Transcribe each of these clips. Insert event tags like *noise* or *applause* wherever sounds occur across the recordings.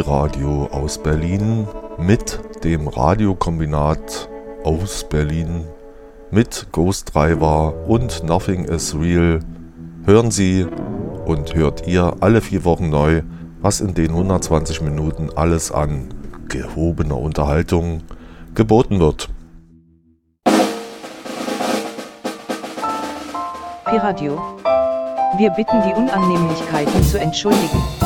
Pi-Radio aus Berlin mit dem Radiokombinat aus Berlin mit Ghost Driver und Nothing is Real hören Sie und hört ihr alle vier Wochen neu, was in den 120 Minuten alles an gehobener Unterhaltung geboten wird. Piradio. Wir bitten die Unannehmlichkeiten zu entschuldigen.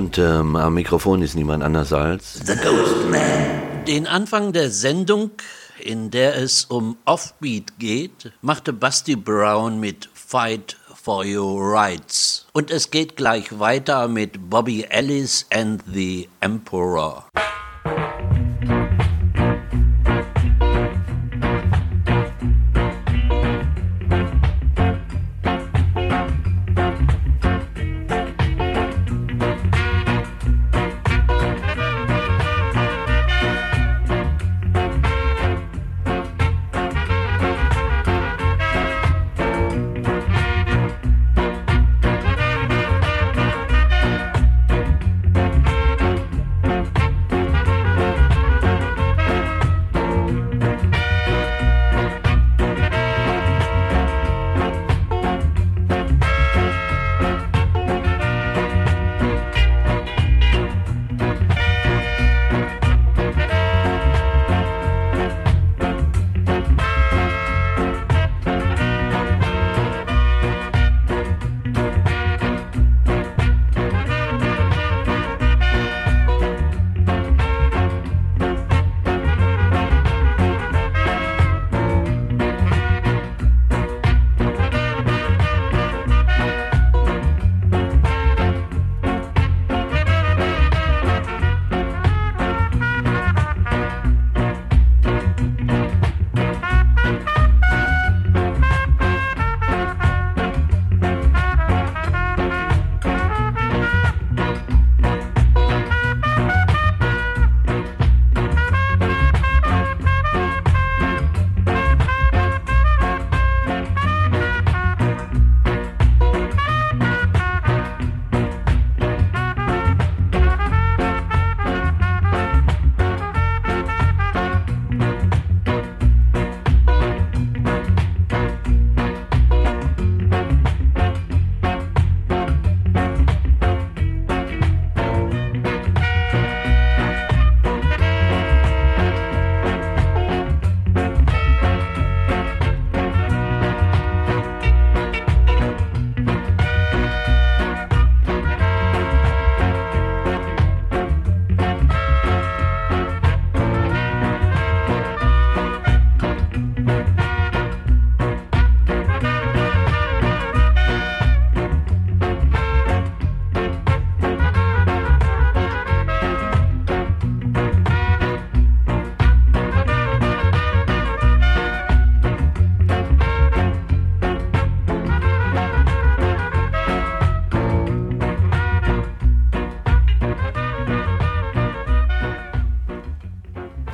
Und ähm, am Mikrofon ist niemand anders als The Ghost Man. Den Anfang der Sendung, in der es um Offbeat geht, machte Busty Brown mit Fight for Your Rights. Und es geht gleich weiter mit Bobby Ellis and the Emperor.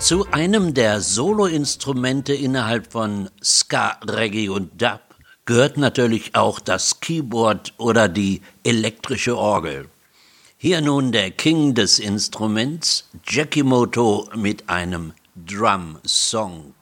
Zu einem der Soloinstrumente innerhalb von Ska, Reggae und Dub gehört natürlich auch das Keyboard oder die elektrische Orgel. Hier nun der King des Instruments, Jackie Moto mit einem Drum Song.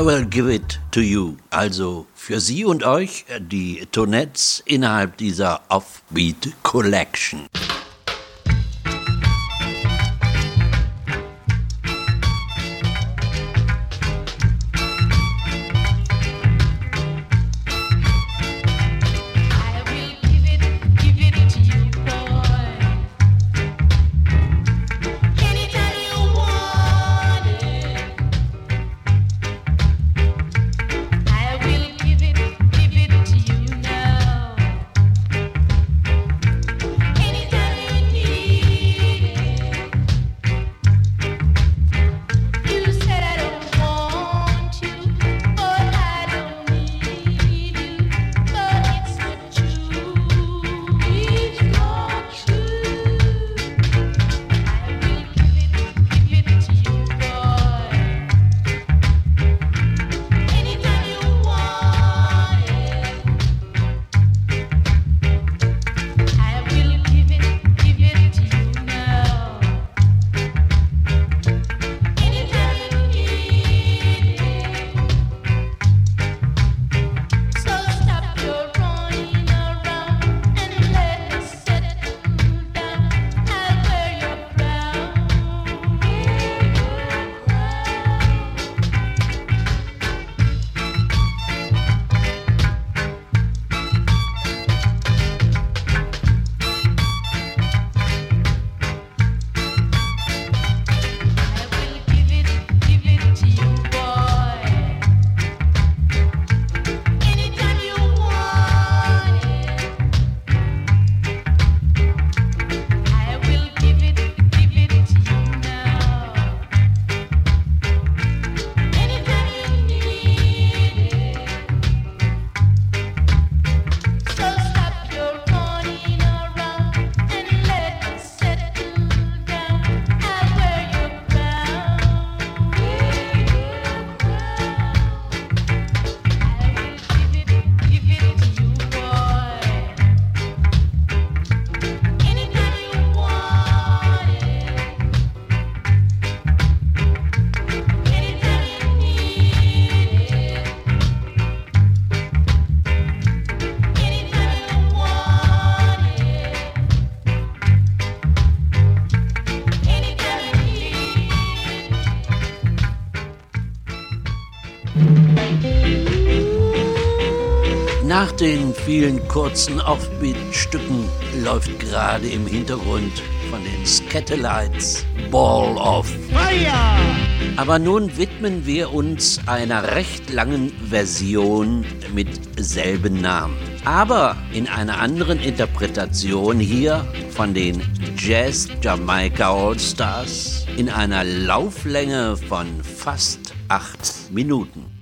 I will give it to you. Also für Sie und euch die Tonettes innerhalb dieser Offbeat Collection. Nach den vielen kurzen Offbeat-Stücken läuft gerade im Hintergrund von den Scatterlights Ball of Fire. Aber nun widmen wir uns einer recht langen Version mit selben Namen. Aber in einer anderen Interpretation hier von den Jazz Jamaica All Stars in einer Lauflänge von fast acht Minuten.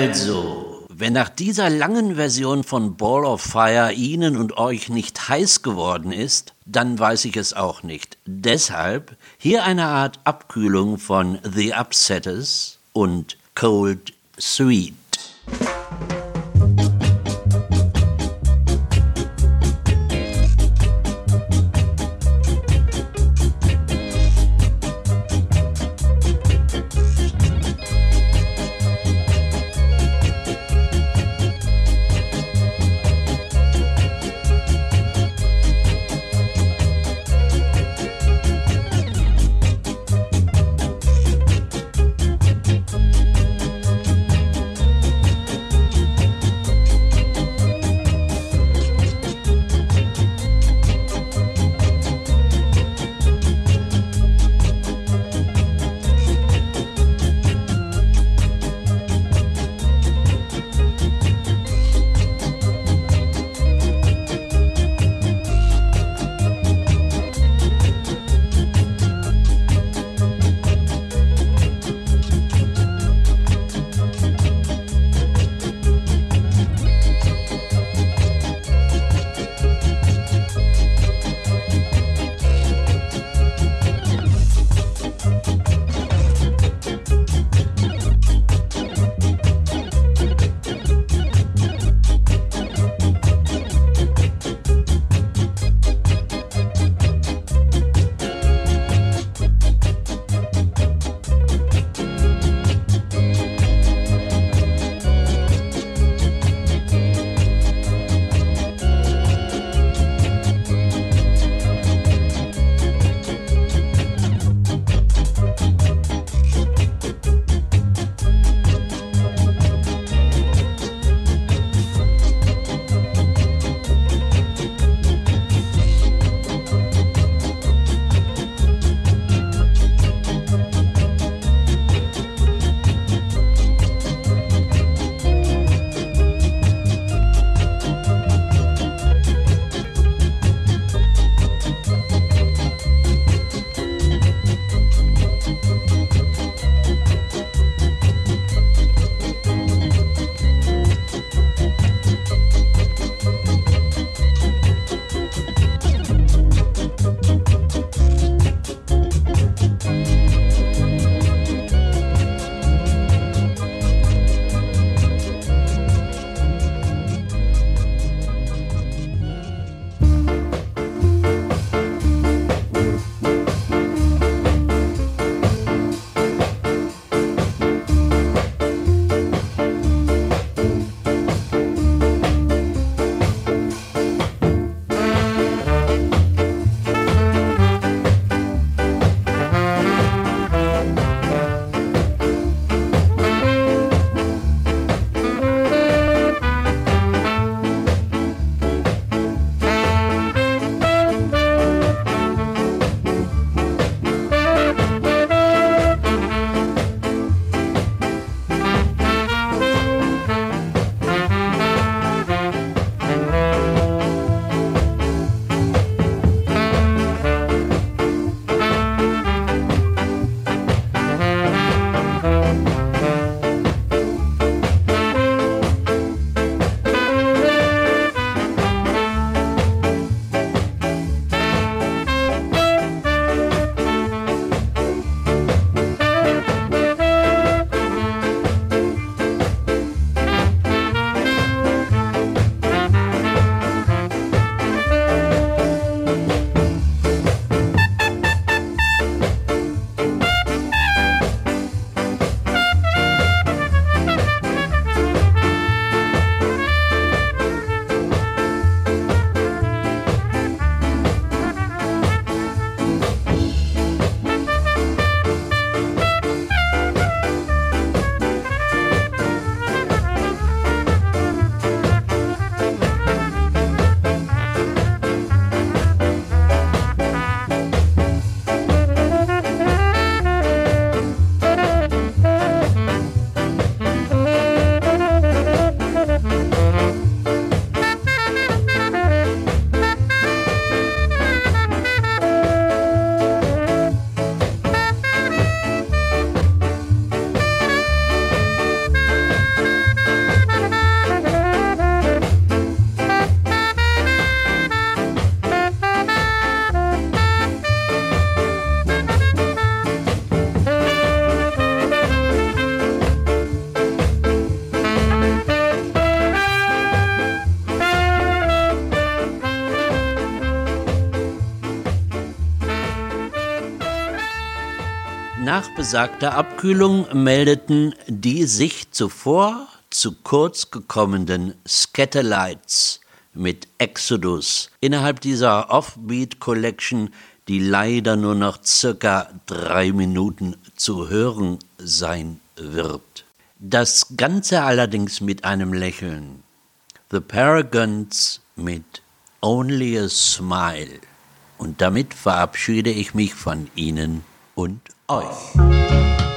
Also, wenn nach dieser langen Version von Ball of Fire Ihnen und euch nicht heiß geworden ist, dann weiß ich es auch nicht. Deshalb hier eine Art Abkühlung von The Upsetters und Cold Sweet. Nach besagter Abkühlung meldeten die sich zuvor zu kurz gekommenen Scatterlights mit Exodus innerhalb dieser Offbeat Collection, die leider nur noch circa drei Minuten zu hören sein wird. Das Ganze allerdings mit einem Lächeln. The Paragons mit Only a Smile. Und damit verabschiede ich mich von Ihnen und euch.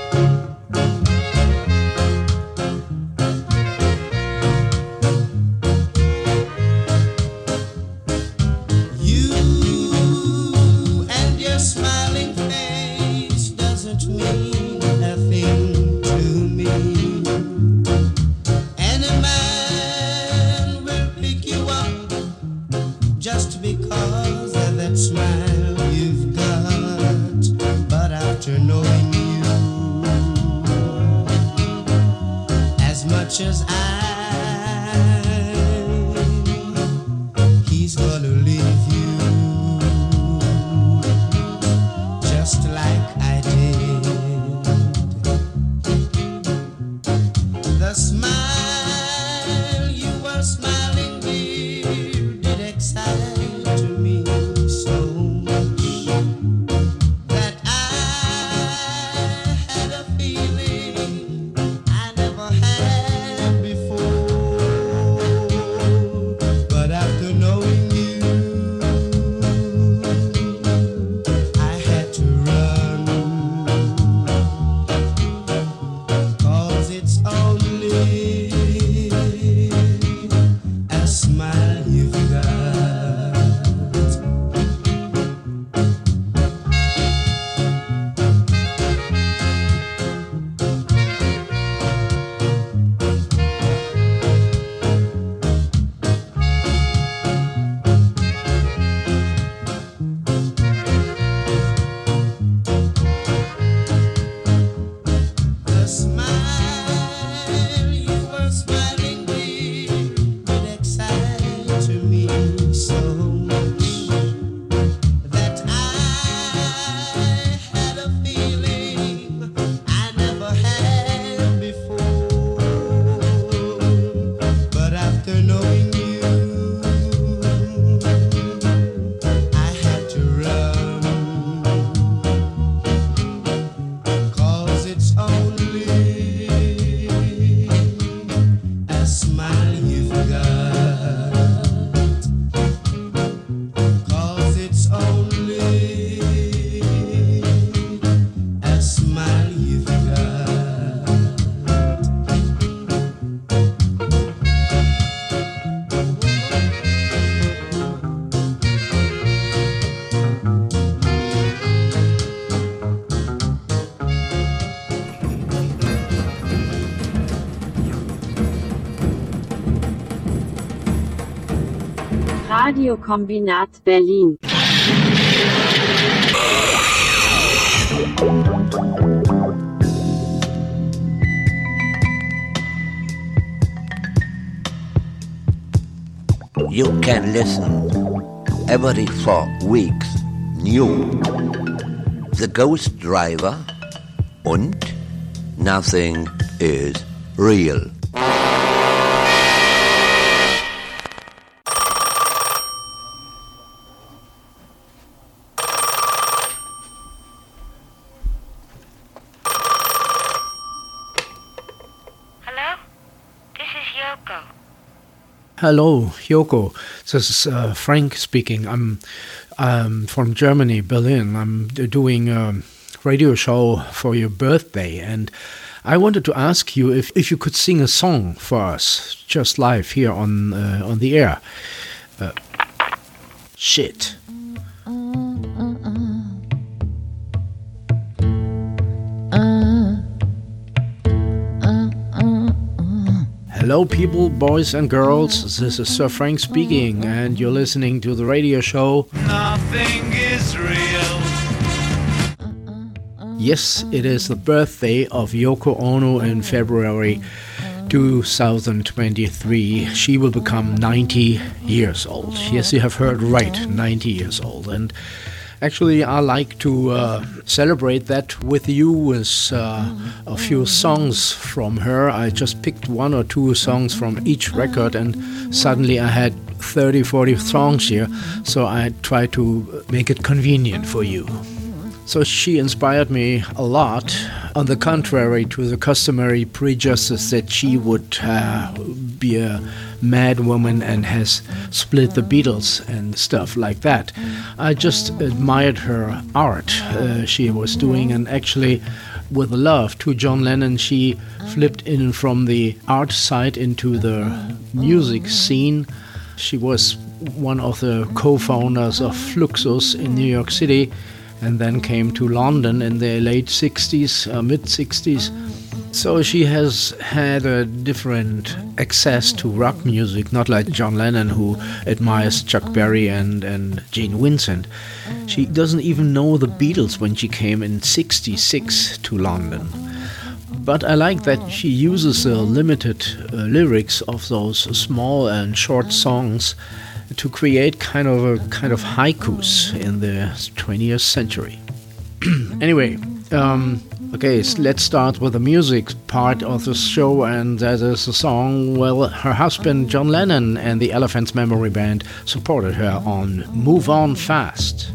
Radiokombinat Berlin. You can listen every four weeks new The Ghost Driver und Nothing is Real. Hello, Yoko. This is uh, Frank speaking. I'm um, from Germany, Berlin. I'm doing a radio show for your birthday, and I wanted to ask you if, if you could sing a song for us, just live here on uh, on the air. Uh, shit. Hello, people, boys and girls. This is Sir Frank speaking, and you're listening to the radio show. Nothing is real. Yes, it is the birthday of Yoko Ono in February 2023. She will become 90 years old. Yes, you have heard right, 90 years old. And Actually, I like to uh, celebrate that with you with uh, a few songs from her. I just picked one or two songs from each record, and suddenly I had 30, 40 songs here, so I try to make it convenient for you. So she inspired me a lot, on the contrary to the customary prejudice that she would uh, be a mad woman and has split the Beatles and stuff like that. I just admired her art uh, she was doing, and actually, with love to John Lennon, she flipped in from the art side into the music scene. She was one of the co founders of Fluxus in New York City and then came to London in the late 60s, uh, mid 60s. So she has had a different access to rock music, not like John Lennon, who admires Chuck Berry and, and Gene Vincent. She doesn't even know the Beatles when she came in 66 to London. But I like that she uses the limited uh, lyrics of those small and short songs to create kind of a kind of haikus in the 20th century. *clears throat* anyway, um, okay, let's start with the music part of the show, and that is a song. Well, her husband John Lennon and the Elephants Memory Band supported her on "Move On Fast."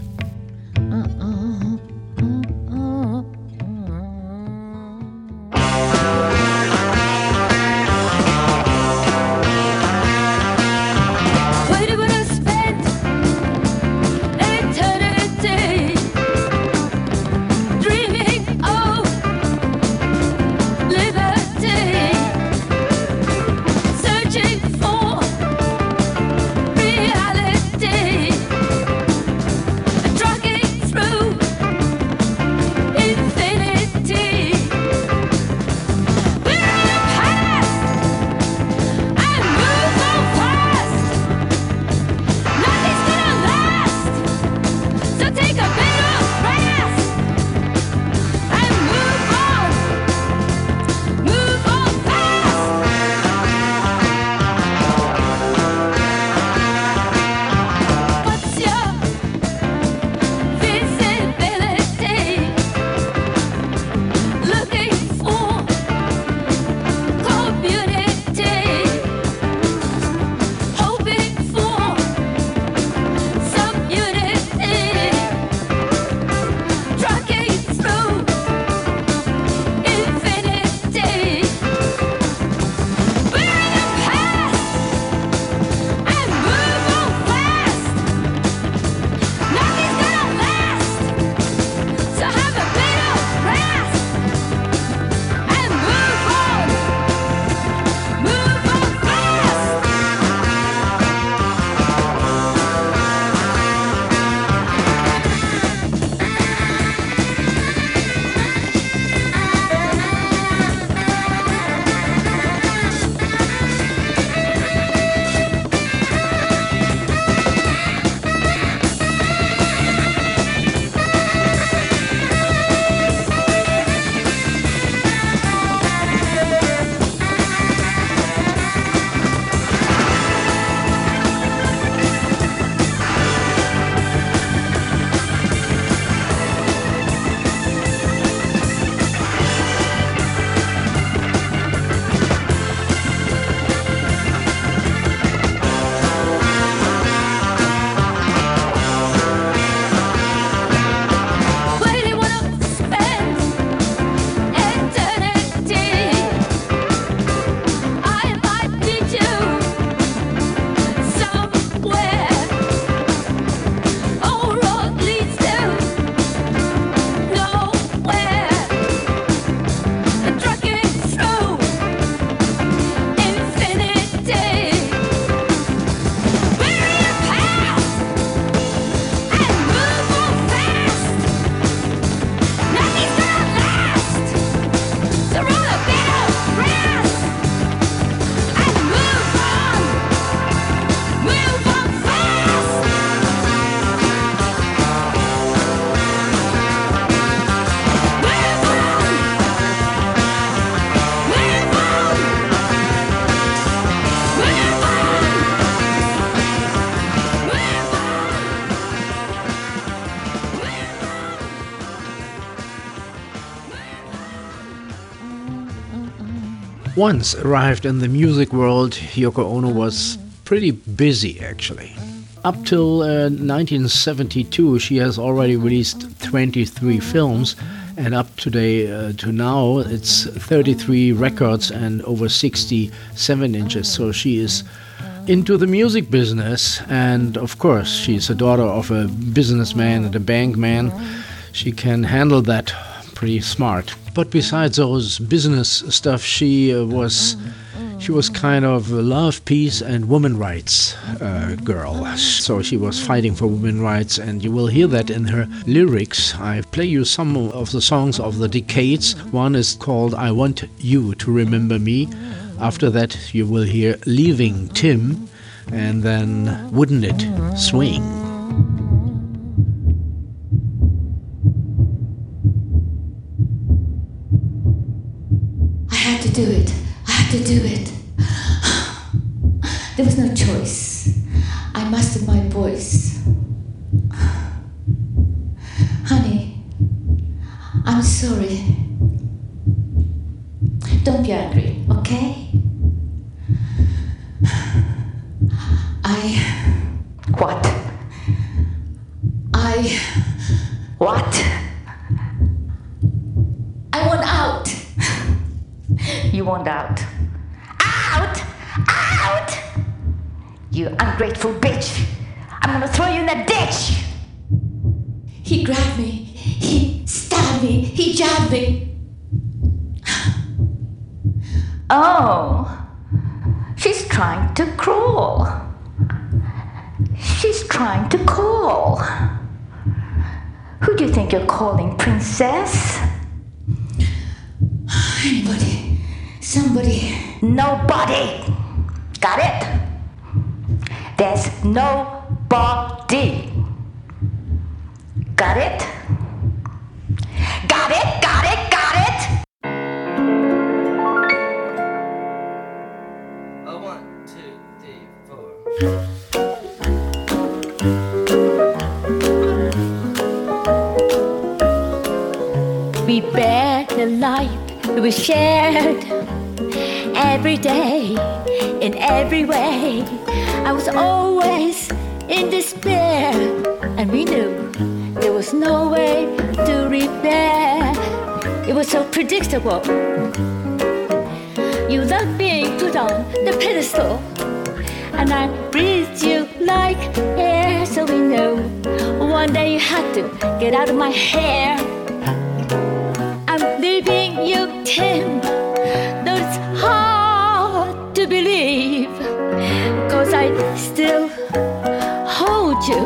Once arrived in the music world, Yoko Ono was pretty busy actually. Up till uh, 1972, she has already released 23 films, and up today uh, to now, it's 33 records and over 67 inches. So she is into the music business, and of course, she's a daughter of a businessman and a bankman. She can handle that pretty smart. But besides those business stuff, she uh, was she was kind of a love, peace, and woman rights uh, girl. So she was fighting for women rights, and you will hear that in her lyrics. I play you some of the songs of the decades. One is called "I Want You to Remember Me." After that, you will hear "Leaving Tim," and then "Wouldn't It Swing." Do it. I had to do it. There was no choice. I mastered my voice. Honey, I'm sorry. Don't be angry, okay? I. What? I. What? I want out. You want out. Out! Out! You ungrateful bitch! I'm gonna throw you in the ditch! He grabbed me. He stabbed me. He jabbed me. Oh, she's trying to crawl. She's trying to call. Who do you think you're calling, princess? Anybody. Somebody. Nobody. Got it? There's nobody. Got it? Got it? Life we shared every day, in every way. I was always in despair, and we knew there was no way to repair. It was so predictable. You loved being put on the pedestal, and I breathed you like air, so we knew one day you had to get out of my hair. You, Tim. Though it's hard to believe, cause I still hold you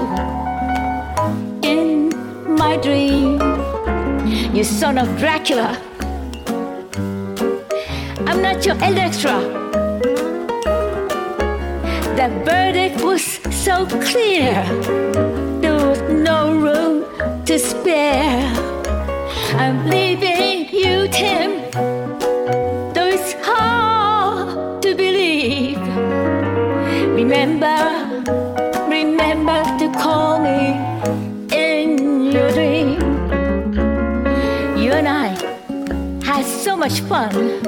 in my dream. You son of Dracula. I'm not your Electra. The verdict was so clear, there was no room to spare. I'm leaving you, Tim. Though it's hard to believe. Remember, remember to call me in your dream. You and I had so much fun.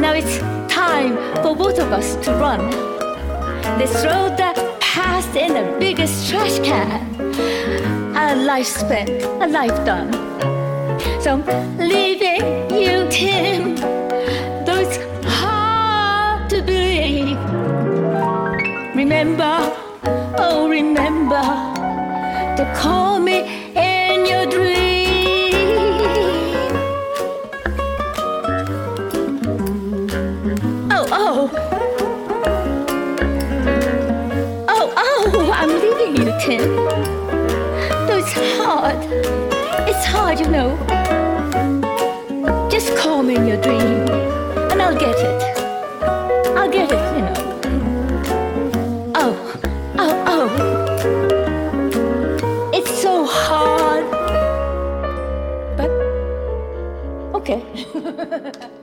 Now it's time for both of us to run. Let's throw the past in the biggest trash can. A life spent, a life done. I'm leaving you, Tim. Though it's hard to believe. Remember, oh, remember to call me in your dream. Oh, oh. Oh, oh, I'm leaving you, Tim. Though it's hard. It's hard, you know. Just call me in your dream, and I'll get it. I'll get it, you know. Oh, oh, oh. It's so hard. But, okay. *laughs*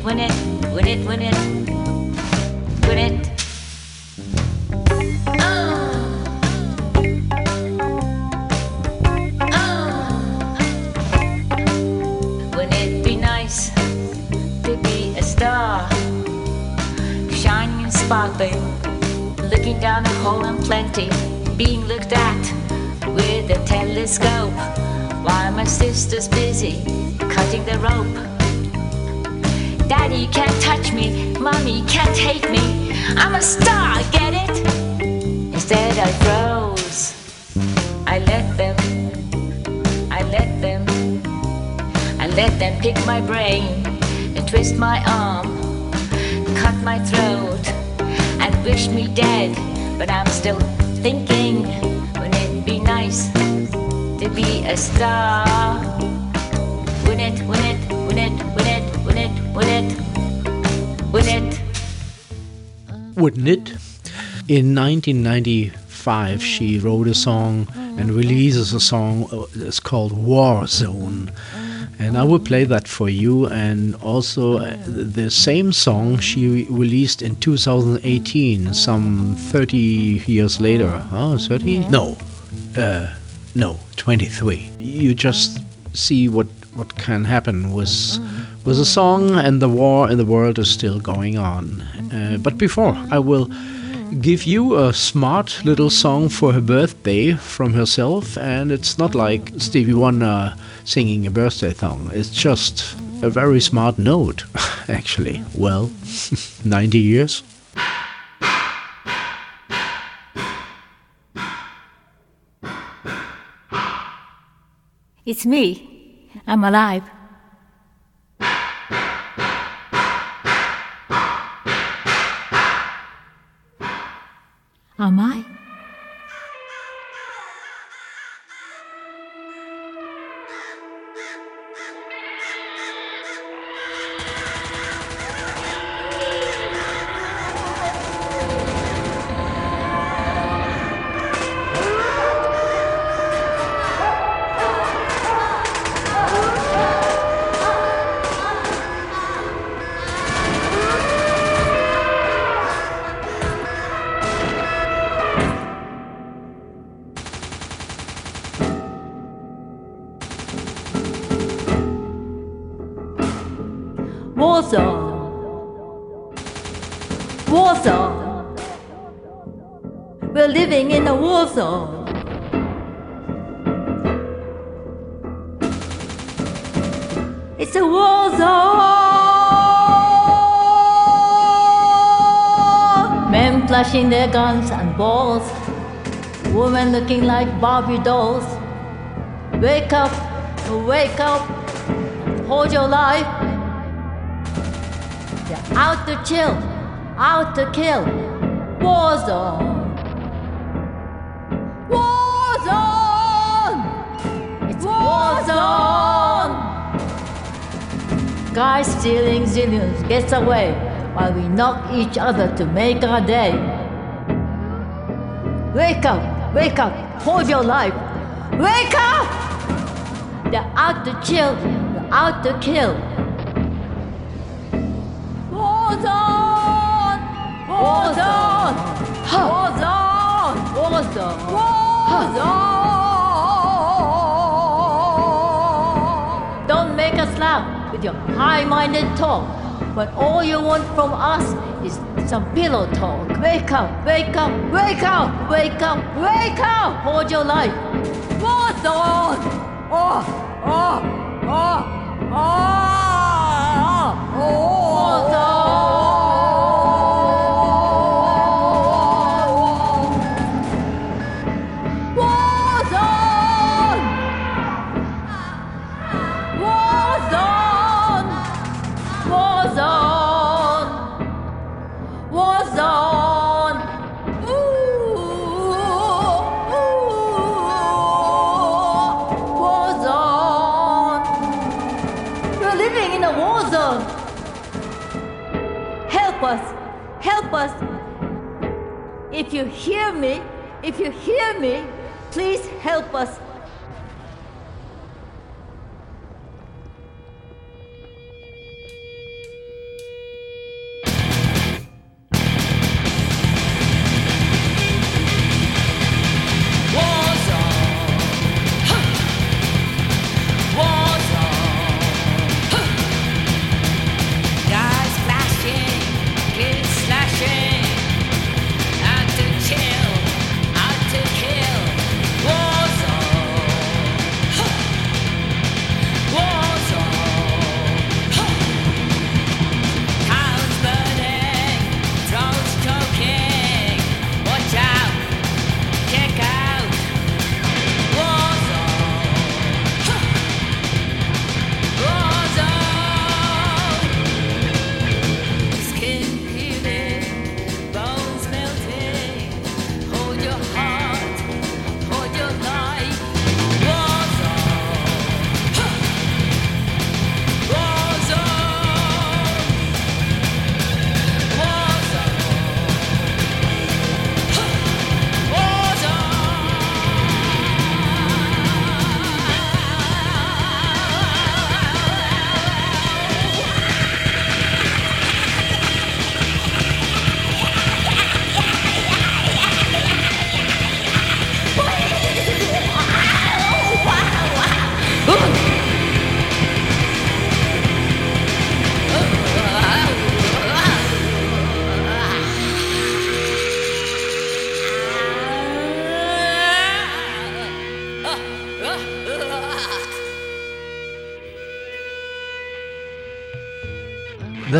it, win it, win it, win it, win it. Ah. Wouldn't it be nice to be a star? Shining and sparkling, looking down a hole in plenty, being looked at with a telescope while my sister's busy cutting the rope. Daddy can't touch me, mommy can't hate me. I'm a star, get it? Instead I froze. I let them, I let them, I let them pick my brain and twist my arm, cut my throat, and wish me dead. But I'm still thinking, wouldn't it be nice to be a star? Win it, win it, win it, win it, Wouldn't it? In 1995, she wrote a song and releases a song. uh, It's called War Zone. And I will play that for you. And also, uh, the same song she re- released in 2018, some 30 years later. Oh, 30? No. Uh, no, 23. You just see what, what can happen with, with a song, and the war in the world is still going on. Uh, but before, I will give you a smart little song for her birthday from herself, and it's not like Stevie Wonder singing a birthday song. It's just a very smart note, *laughs* actually. Well, *laughs* 90 years. It's me. I'm alive. Their guns and balls. Women looking like Barbie dolls. Wake up, wake up, hold your life. They're out to chill, out to kill. War zone. War zone. It's war zone. Guys stealing zillions gets away while we knock each other to make our day. Wake up, wake up, hold your life. Wake up! They're out to chill, they're out to kill. War zone! War zone! War zone! War zone! War zone! Don't make us laugh with your high-minded talk. But all you want from us some pillow talk. Wake up, wake up, wake up, wake up, wake up! Hold your life. War zone! Oh, oh, oh, oh, hear me, if you hear me, please help us.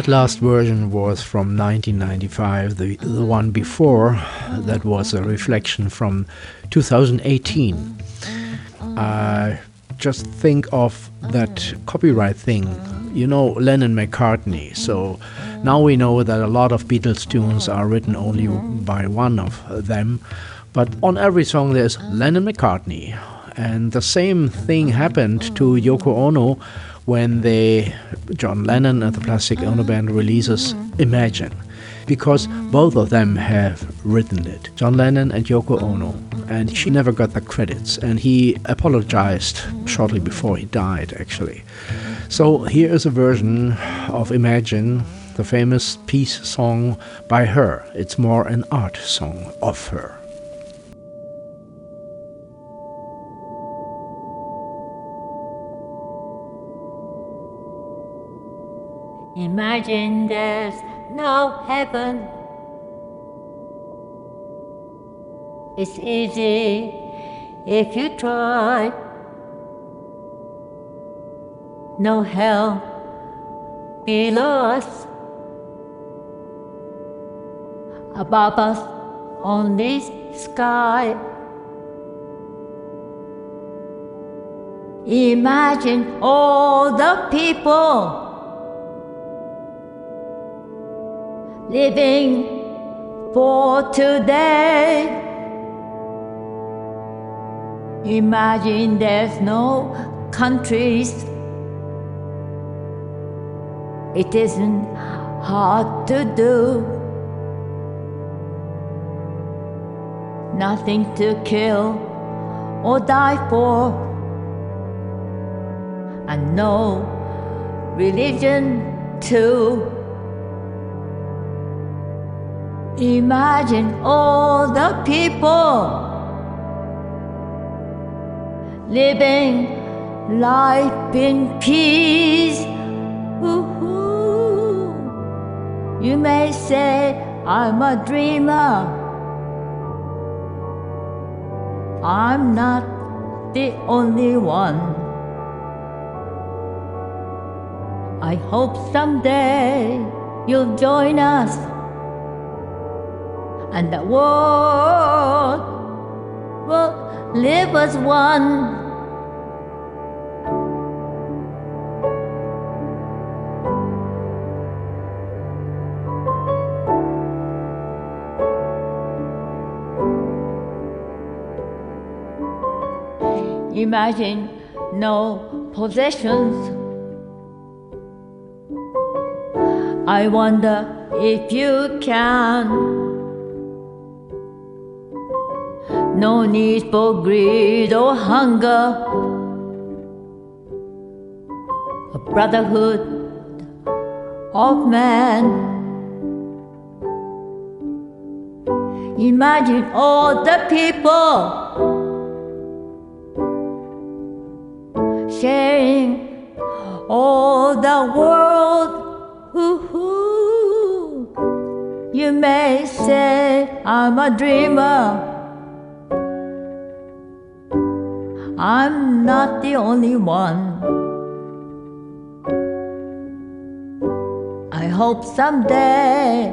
That last version was from 1995. The, the one before, that was a reflection from 2018. Uh, just think of that copyright thing. You know, Lennon McCartney. So now we know that a lot of Beatles tunes are written only by one of them. But on every song there's Lennon McCartney. And the same thing happened to Yoko Ono when they, John Lennon and the Plastic ah. Ono Band releases Imagine, because both of them have written it, John Lennon and Yoko Ono, and she never got the credits, and he apologized shortly before he died, actually. So here is a version of Imagine, the famous peace song by her. It's more an art song of her. Imagine there's no heaven. It's easy if you try. No hell below us. Above us, only sky. Imagine all the people living for today. Imagine there's no countries. It isn't hard to do. Nothing to kill or die for. And no religion too. Imagine all the people living life in peace. You may say I'm a dreamer. I'm not the only one. I hope someday you'll join us and the world will live as one. Imagine no possessions. I wonder if you can. No need for greed or hunger. A brotherhood of man. Imagine all the people sharing all the world. Ooh, You may say I'm a dreamer. I'm not the only one. I hope someday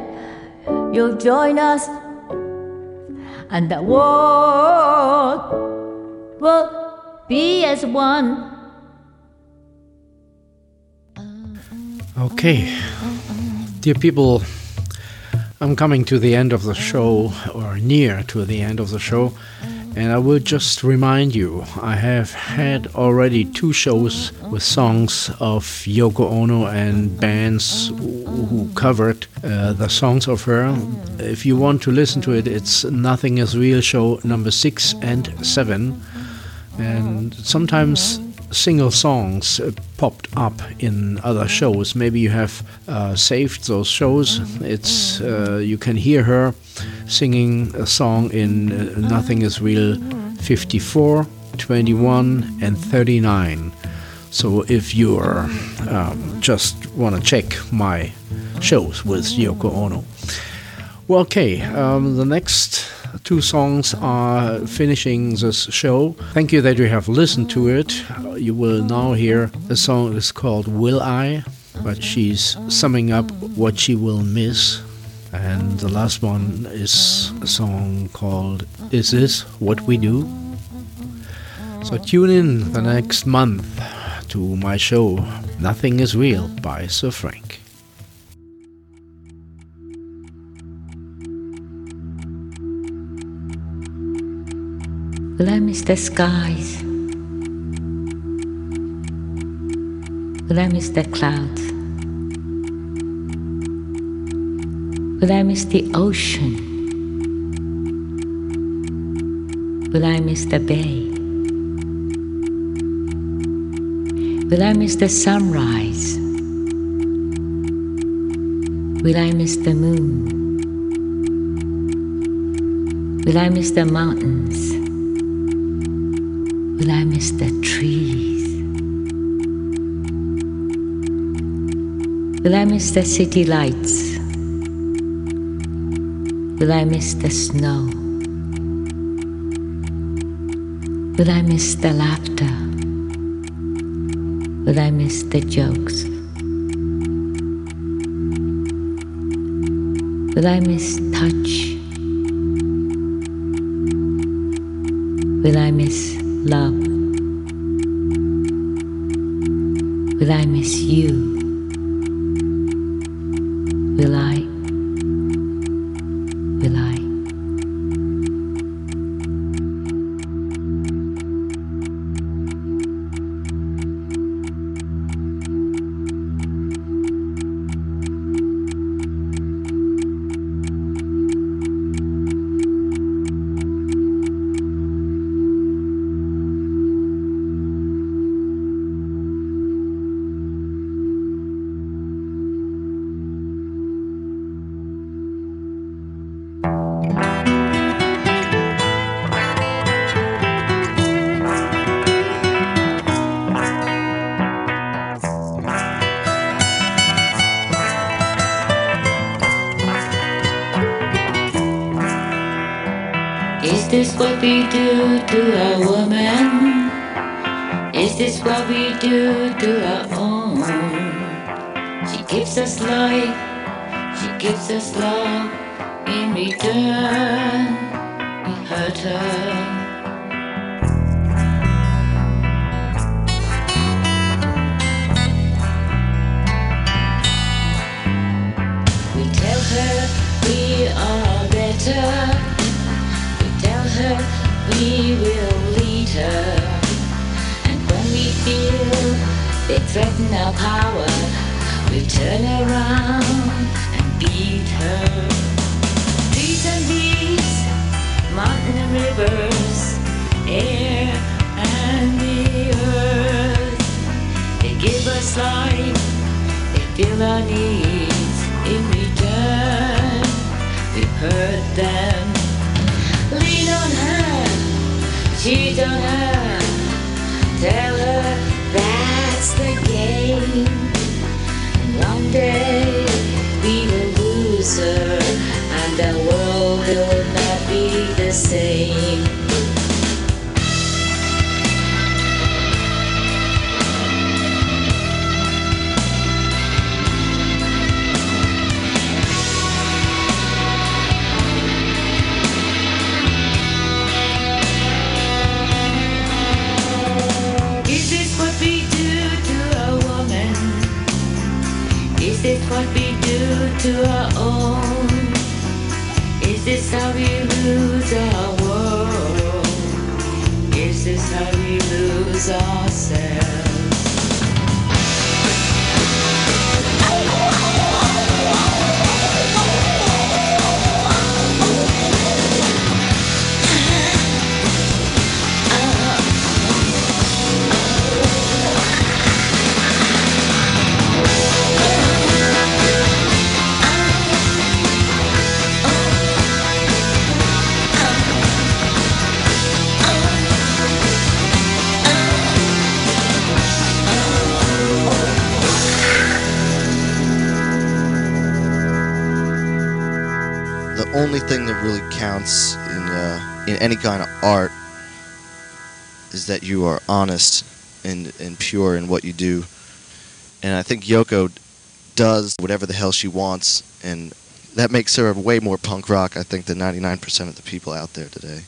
you'll join us and the world will be as one. Okay. Dear people, I'm coming to the end of the show, or near to the end of the show, and I will just remind you I have had already two shows with songs of Yoko Ono and bands who covered uh, the songs of her. If you want to listen to it, it's Nothing is Real show number six and seven. And sometimes single songs uh, popped up in other shows. Maybe you have uh, saved those shows. It's uh, you can hear her singing a song in uh, Nothing Is Real 54, 21, and 39. So if you're um, just want to check my shows with Yoko Ono. Well, okay, um, the next two songs are finishing this show. Thank you that you have listened to it. You will now hear the song is called Will I, but she's summing up what she will miss. And the last one is a song called Is This What We Do? So tune in the next month to my show Nothing is Real by Sir Frank. Will I miss the skies? Will I miss the clouds? Will I miss the ocean? Will I miss the bay? Will I miss the sunrise? Will I miss the moon? Will I miss the mountains? The trees? Will I miss the city lights? Will I miss the snow? Will I miss the laughter? Will I miss the jokes? Will I miss touch? Will I miss love? Will I miss you? Will I? any kind of art is that you are honest and, and pure in what you do. And I think Yoko does whatever the hell she wants, and that makes her way more punk rock, I think, than 99% of the people out there today.